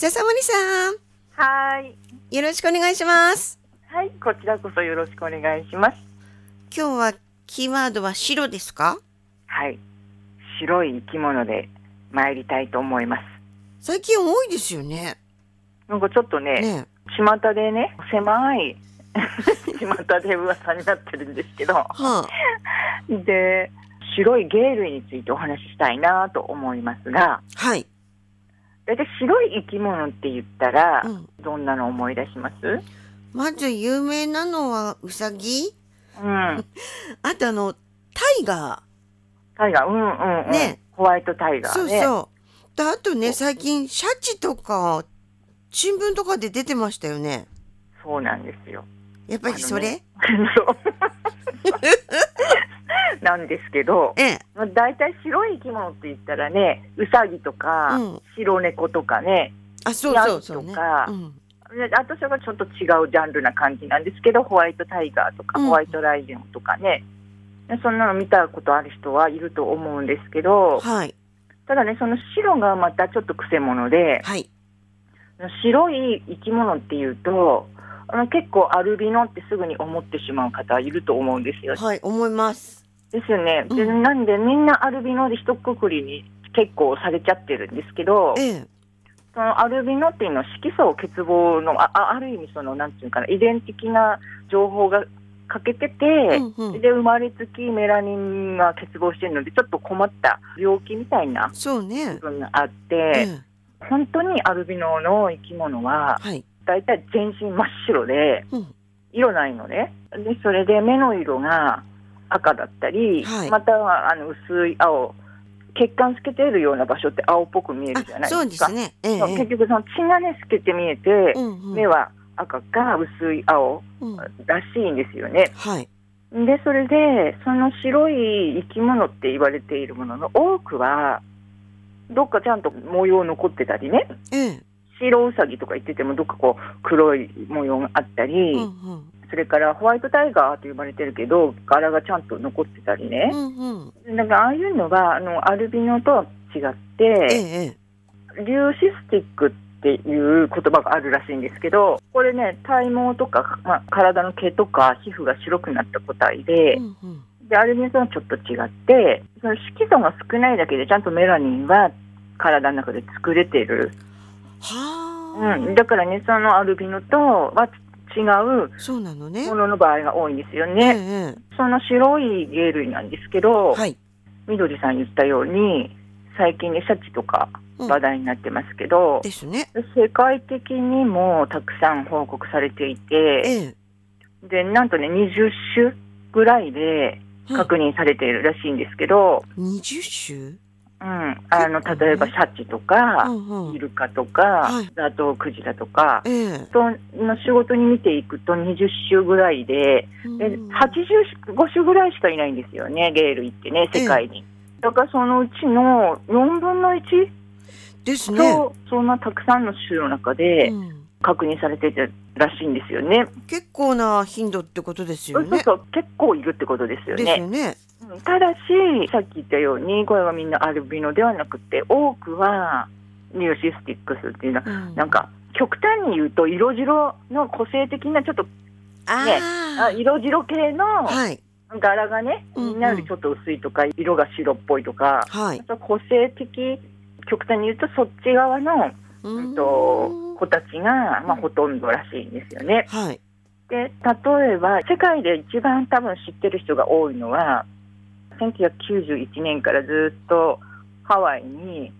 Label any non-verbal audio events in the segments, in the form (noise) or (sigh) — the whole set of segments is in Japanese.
笹森さん、はい。よろしくお願いします。はい、こちらこそよろしくお願いします。今日はキーワードは白ですか？はい。白い生き物で参りたいと思います。最近多いですよね。なんかちょっとね、ね巷でね、狭い (laughs) 巷で噂になってるんですけど、はあ、で、白い鯨類についてお話ししたいなと思いますが、はい。大体白い生き物って言ったら、うんどんなの思い出します？まず有名なのはウサギ？うん。(laughs) あとあの、タイガタイガー、うんうんうん。ねホワイトタイー。ガーね。そうそう。であとね、最近シャチとか、新聞とかで出てましたよね。そうなんですよ。やっぱりそれ、そう。(laughs) (laughs) なんですけど、ええ。まあ大体白い生き物って言ったらね、ウサギとか、うん白猫とかね、あ、そうそうそうね。とかうん。であとそれがちょっと違うジャンルな感じなんですけど、ホワイトタイガーとか、うんホワイトライオンとかね、でそんなの見たことある人はいると思うんですけど、はい。ただね、その白がまたちょっとくせ者で、はい。白い生き物っていうと、あの結構アルビノってすぐに思ってしまう方いると思うんですよ。はい、思います。ですよね。で、うんなんでみんなアルビノで一括りに結構されちゃってるんですけど、ええ。そのアルビノっていうのは色素欠乏のああある意味そのなんていうかな遺伝的な情報が欠けてて、うんうんで生まれつきメラニンが欠乏してるのでちょっと困った病気みたいなそうね部。分があっえて、え。本当にアルビノの生き物ははい。大体全身真っ白でうん。色ないのねでそれで目の色が赤だったり、はいまたはあの薄い青血管透けているような場所って青っぽく見えるじゃあ、ないそうでか。ですすね。ええ。結局その血がね透けて見えて、うんうん目は赤か薄い青うんらしいんですよね。はい。でそれでその白い生き物って言われているものの多くはどっかちゃんと模様残ってたりねええ。白ウサギとか言っててもどっかこう黒い模様があったり、うんうん。それからホワイトタイガーと呼ばれてるけど柄がちゃんと残ってたりねう、んうん。なんかああいうのがあのアルビノとは違っええて、ええ。リューシスティックっていう言葉があるらしいんですけどこれね体毛とか、まあ、体の毛とか皮膚が白くなった個体で,、うんうん。でアルビノとはちょっと違ってその色素が少ないだけでちゃんとメラニンは体の中で作れてる、はあ。うん、だからねそのアルビノとは違うそうなのねも。のの場合が多いんですよええね。えその白い鯨類なんですけど、え。はい。緑さん言ったように最近ねシャチとかうん話題になってますけど、ですね。世界的にもたくさん報告されていて、ええ。でなんとね20種ぐらいで確認されているらしいんですけど、二十種？うん、あの例えばシャチとか。イルカとか、はいザトウクジラとか、ええ。その仕事に見ていくと20種ぐらいで、でうん85種ぐらいしかいないんですよね、鯨類ってね、世界に。だからそのうちの4分の1ですね。と、そんなたくさんの種の中でうん確認されてるらしいんですよね。結構な頻度ってことですよね。そうそう、結構いるってことですよですね。よね。うんただし、さっき言ったように、これがみんなアルビノではなくて、多くはニューシスティックスっていうのは、うんなんか極端に言うと、色白の個性的なちょっとあああ。色白系のはい。柄がね、うんうんみんなよりちょっと薄いとか、色が白っぽいとか、はい。個性的、極端に言うと、そっち側の、ううんと子たちが、まあ、うんほとんどらしいんですよね。はい。で例えば、世界で一番多分知ってる人が多いのは、1991年からずっとハワイに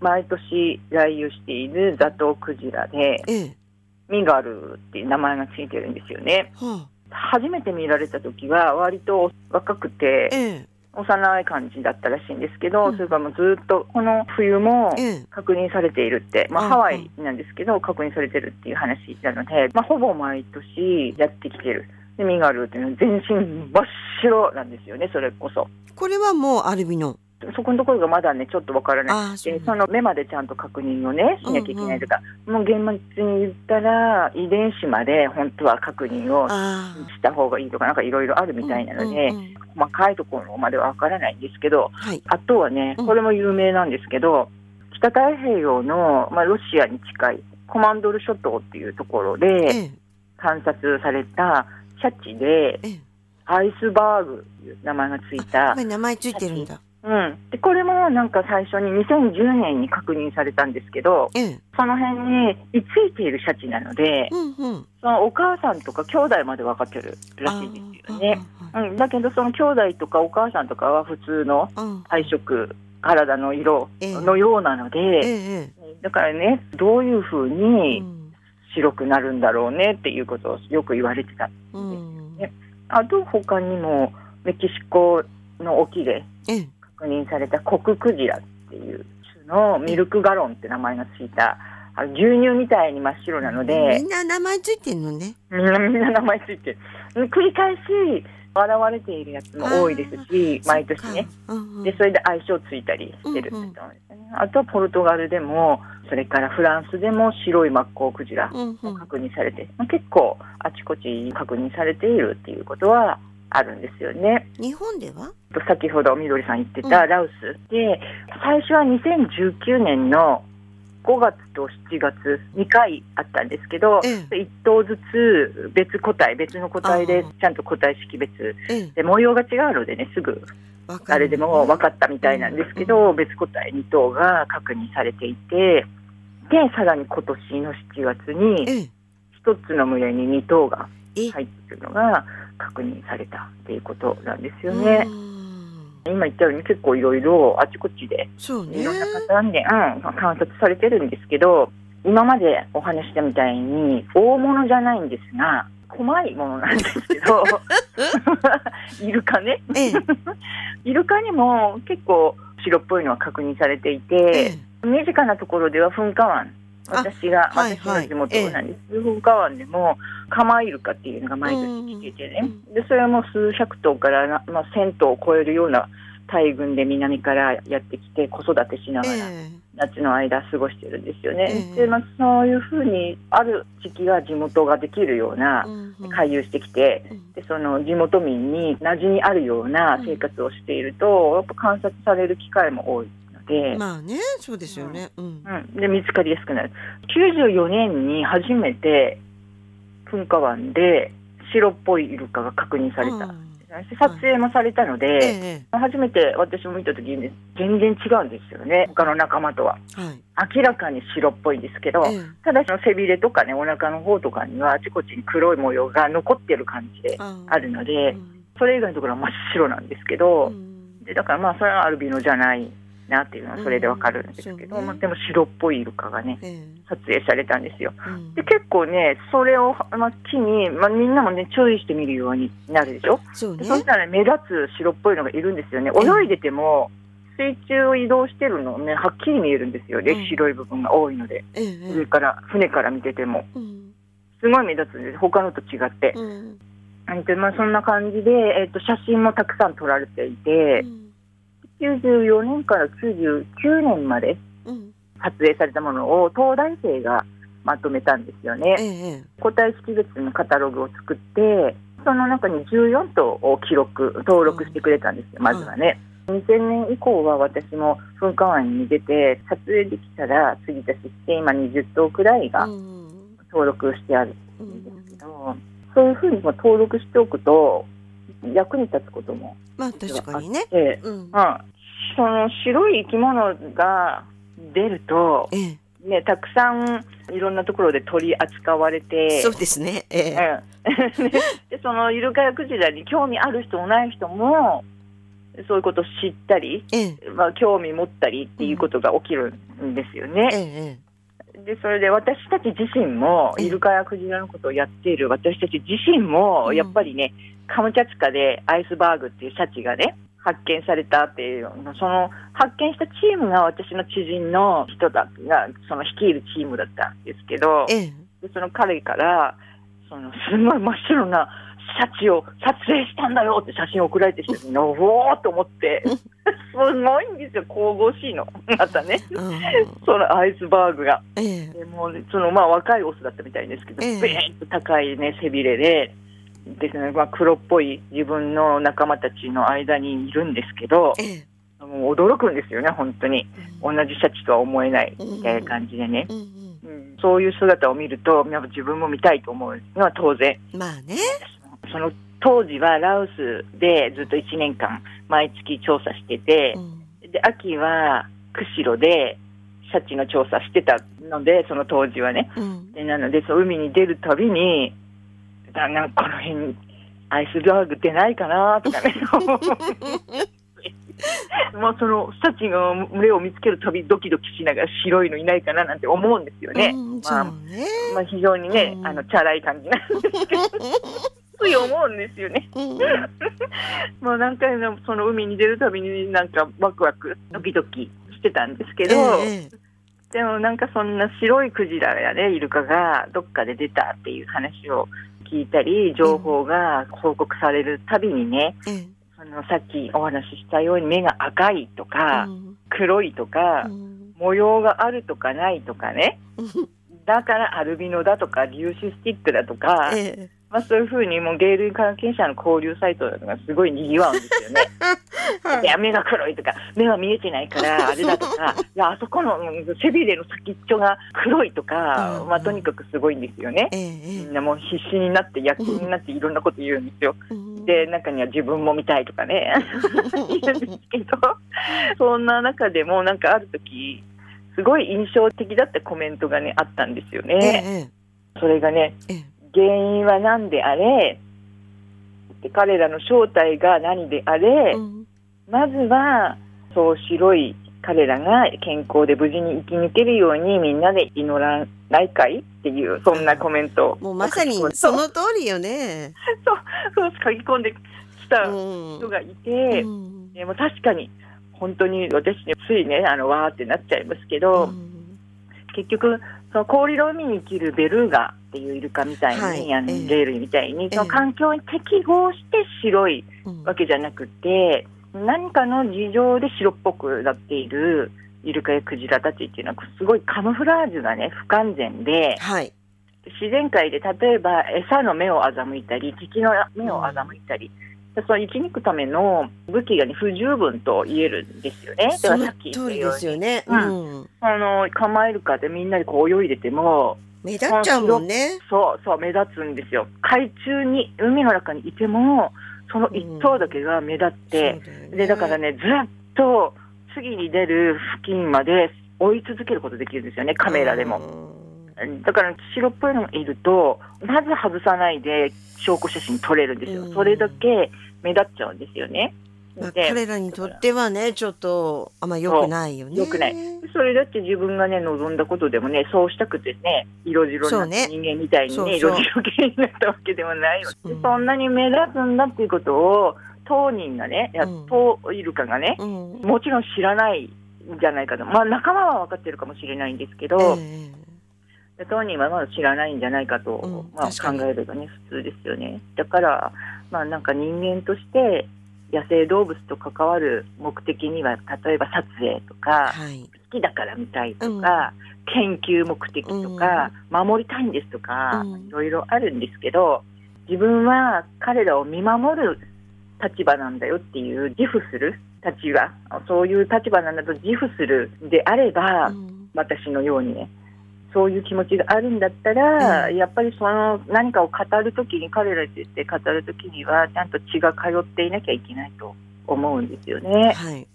毎年来遊しているザトウクジラで、ええ。ミガルっていう名前がついてるんですよね。は初めて見られた時は割と若くてあ。ええ。幼い感じだったらしいんですけど、うんそれからもうずっとこの冬もええ。確認されているって、まあ、うんハワイなんですけど確認されてるっていう話なので、まあ、ほぼ毎年やってきてるでミガルっていうのは全身真っ白なんですよねそれこそ。これはもうアルビノ？そこのところがまだねちょっとわからないああ、そその目までちゃんと確認をねしなきゃいけないとか、もう厳密に言ったら遺伝子まで本当は確認をあした方がいいとかなんかいろいろあるあ。みたいなので、うんうんうん。細かいところまではわからないんですけどはい。あとはねうん。これも有名なんですけど、北太平洋の、まあ、ロシアに近いコマンドル諸島っていうところでええ。観察されたシャチでええ。アイスバーグという名前がついやた名前ついてるんだ。うん、でこれもなんか最初に2010年に確認されたんですけどええ。その辺に居ついているシャチなのでうんうん。そのお母さんとか兄弟まで分かってるらしいですよね。うん、だけどその兄弟とかお母さんとかは普通のあーうん。体色体の色ええ。のようなのえで、ええ。だからねどういうふうえにうん。白くなるんだろうねっていうことをよく言われてた。うん。ねあと他にもメキシコの沖でええ。確認されたコククジラっていう種のミルクガロンって名前がついた牛乳みたいに真っ白なのでみんな名前ついてんのね。みんなみんな名前ついてる。繰り返し現れているやつも多いですし毎年ね。うんうん。でそれで相性ついたりしてるって言ったんですよね、あとはポルトガルでもそれからフランスでも白いマッコウクジラうんうん。確認されて、まあ結構あちこち確認されているっていうことはあるんですよね。日本では？と先ほどみどりさん言ってたうん。ラウスで最初は2019年の5月と7月2回あったんですけど、え1頭ずつ別個体別の個体でちゃんと個体識別。ええ。で模様が違うのでねすぐ誰でも分かったみたいなんですけど、別個体2頭が確認されていてでさらに今年の7月にええ。1つの群れに2頭がえ。入ってるのが確認されたっていうことなんですよね。うん今言ったように結構いろいろあちこちでいろんなパターンで、うん、観察されてるんですけど今までお話ししたみたいに大物じゃないんですが細いものなんですけど (laughs) イルカね。ええ。(laughs) イルカにも結構白っぽいのは確認されていて、え。身近なところでは噴火湾私がはい私の地元なんです、噴火湾でもカマイルカっていうのが毎年来ててね、でそれも数百頭からな、まあ、1000頭を超えるような大群で南からやってきて子育てしなえがらえ夏の間過ごしてるんですよね。ええ。でまあ、そういうふうにある時期が地元ができるような回遊してきて、うん。でその地元民に馴染みあるような生活をしていると、やっぱ観察される機会も多いので,、まあねそうですよね。うん。うん、で見つかりやすくなる。94年に初めて噴火湾で白っぽいイルカが確認された、うん撮影もされたので、ええ初めて私も見た時にね全然違うんですよね。他の仲間とは。はい。明らかに白っぽいんですけど、ええ。ただその背びれとかねお腹の方とかにはあちこちに黒い模様が残ってる感じでああるので、うん。それ以外のところは真っ白なんですけど、うん。でだからまあそれはアルビノじゃないなっていうのはそれでわかるんですけど、うん。まあ、でも白っぽいイルカがねええ撮影されたんですよ。うん。で結構ねそれを、まあ、機に、まあ、みんなもね注意してみるようになるでしょ？そうね。でそしたら目立つ白っぽいのがいるんですよね。ええ泳いでても水中を移動してるのねはっきり見えるんですよ。ね、うん。白い部分が多いので。ええ上から船から見てても。うん。すごい目立つんです他のと違って、うん。でまあ、そんな感じで、えっと写真もたくさん撮られていて、94年から99年までうん。撮影されたものを東大生がまとめたんですよね。ええ個体識別のカタログを作ってその中に14頭を記録登録してくれたんですよ、まずはね。2000年以降は私も噴火湾に出て撮影できたら継ぎ足しして今20頭くらいがうん。登録してあるうんんですけど、そういうふうにまあ登録しておくと役に立つこともまあ確かにね。うん。うん、その白い生き物が出ると、ええ。ね、たくさんいろんなところで取り扱われて。そうですね。ええ。うん、(laughs) でそのイルカやクジラに興味ある人もない人もそういうことを知ったり、ええ。まあ、興味持ったりっていうことが起きるんですよえね。えでそれで私たち自身もええ。イルカやクジラのことをやっている私たち自身もうん。やっぱりね、カムチャツカでアイスバーグっていうシャチがね発見されたっていうその発見したチームが私の知人の人だがその率いるチームだったんですけど。ええ。でその彼からそのすごい真っ白なシャチを撮影したんだよって写真を送られてきてのおーっと思って (laughs) すごいんですよ神々しいの。またね。うん。そのアイスバーグが。ええ。でもうそのまあ若いオスだったみたいですけど、ええ。ベーンと高いね背びれでですね、まあ、黒っぽい自分の仲間たちの間にいるんですけどええももう驚くんですよね、本当に。同じシャチとは思えないみたいな感じでね。うんうんうん、そういう姿を見ると、やっぱ自分も見たいと思うのは当然。まあね。その当時はラオスでずっと1年間毎月調査しててう、んで秋は釧路でシャチの調査してたので、その当時はね。うんでなので、そう海に出るたびに、だなんかこの辺にアイスバーグ出ないかなとかね。(laughs) もうそのシャチの群れを見つけるたびドキドキしながら白いのいないかななんて思うんですよね。うんまあ。まあ、非常にね、うんあのチャラい感じなんですけど、つい思うんですよね。うんもう何回もその海に出るたびになんかワクワク、ドキドキしてたんですけど、ええでもなんかそんな白いクジラやね、イルカがどっかで出たっていう話を聞いたり、情報が報告されるたびにね、ええそのさっきお話ししたように目が赤いとか、うん。黒いとか、うん。模様があるとかないとかね、だからアルビノだとか、粒子スティックだとか、ええまあそういうふうにもう芸類関係者の交流サイトがすごい賑わうんですよね。(laughs) いや、目が黒いとか、目は見えてないから、(laughs) あれだとか、いや、あそこのうん背びれの先っちょが黒いとか、うんまあとにかくすごいんですよね。ええみんなもう必死になって、躍起になっていろんなこと言うんですよ。うんで、中には自分も見たいとかね、(laughs) 言うんですけど、そんな中でもなんかある時、すごい印象的だったコメントがね、あったんですよえね。えそれがね、ええ原因は何であれ、で彼らの正体が何であれ、うんまずは、そう白い彼らが健康で無事に生き抜けるようにみんなで祈らないかいっていう、そんなコメント。を (laughs) もうまさにその通りよね。(laughs) そうそう書き込んできたうん。人がいて、うん。でも確かに、本当に私ね、ついね、あの、わーってなっちゃいますけど、うん。結局、その氷の海に生きるベルーガっていうイルカみたいに、あのはいええ。レールみたいに、ええ。その環境に適合して白いうん。わけじゃなくて、何かの事情で白っぽくなっているイルカやクジラたちっていうのは、すごいカムフラージュがね、不完全で、はい。自然界で例えば餌の目を欺いたり、敵の目を欺いたり、その生き抜くための武器が、ね、不十分と言えるんですよね。だそのからさっき言っ通りですたよね。ううん。あの構えるかでみんなでこう泳いでても、目立っちゃうもんね。そうそう目立つんですよ。海中に海の中にいてもその一頭だけが目立って、そうだよねでだからねずっと次に出る付近まで追い続けることできるんですよねカメラでも。だから白っぽいのがいるとまず外さないで証拠写真撮れるんですよ。うんそれだけ目立っちゃうんですよね。まあ、で彼らにとってはねちょっとあんま良くないよね。良くない。それだって自分がね望んだことでもねそうしたくてね色白な人間みたいにねそうそう。色白系になったわけではないよ、でう。ん。そんなに目立つんだっていうことを当人がねいやうん当イルカがねうん。もちろん知らないんじゃないかと。まあ仲間は分かってるかもしれないんですけど、えで当人はまだ知らないんじゃないかと、うんまあ、考えればね普通ですよね。だからまあなんか人間として野生動物と関わる目的には例えば撮影とえか、はい。好きだから見たいとか、研究目的とか、守りたいんですとか、うん。いろいろあるんですけど自分は彼らを見守る立場なんだよっていう自負する立場そういう立場なんだと自負するであれば、うん。私のようにねそういう気持ちがあるんだったら、うんやっぱりその何かを語るときに彼らについて語るときにはちゃんと血が通っていなきゃいけないと思うんですよね。はい。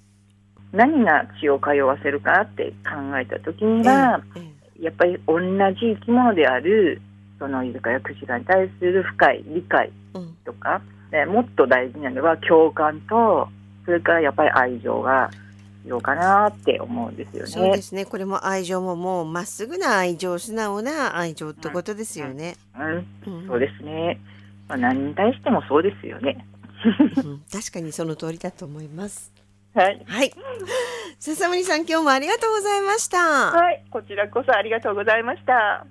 何が血を通わせるかって考えたときには、ええやっぱり同じ生き物であるそのイルカやクジラに対する深い理解うんとか、ねもっと大事なのは共感とそれからやっぱり愛情が必要かなって思うんですよね。そうですね。これも愛情ももうまっすぐな愛情、素直な愛情ってことですよね。うんうんそうですね。まあ、何に対してもそうですよね。うん確かにその通りだと思います。はい。はい。笹森さん、今日もありがとうございました。はい。こちらこそありがとうございました。